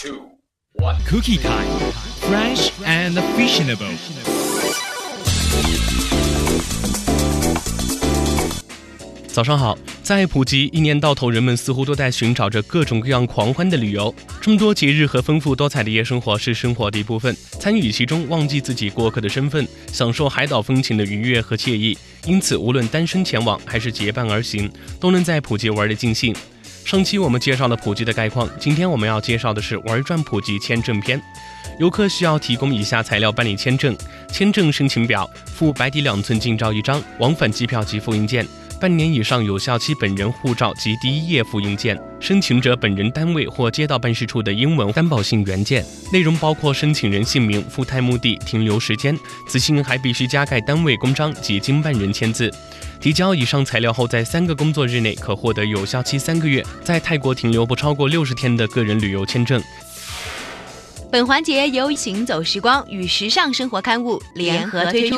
two, one. Cookie time, fresh and fashionable. 早上好，在普吉，一年到头，人们似乎都在寻找着各种各样狂欢的旅游。这么多节日和丰富多彩的夜生活是生活的一部分，参与其中，忘记自己过客的身份，享受海岛风情的愉悦和惬意。因此，无论单身前往还是结伴而行，都能在普吉玩得尽兴。上期我们介绍了普吉的概况，今天我们要介绍的是玩转普吉签证篇。游客需要提供以下材料办理签证：签证申请表、附白底两寸近照一张、往返机票及复印件。半年以上有效期本人护照及第一页复印件，申请者本人单位或街道办事处的英文担保信原件，内容包括申请人姓名、赴泰目的、停留时间。此信还必须加盖单位公章及经办人签字。提交以上材料后，在三个工作日内可获得有效期三个月，在泰国停留不超过六十天的个人旅游签证。本环节由《行走时光》与《时尚生活刊物》联合推出。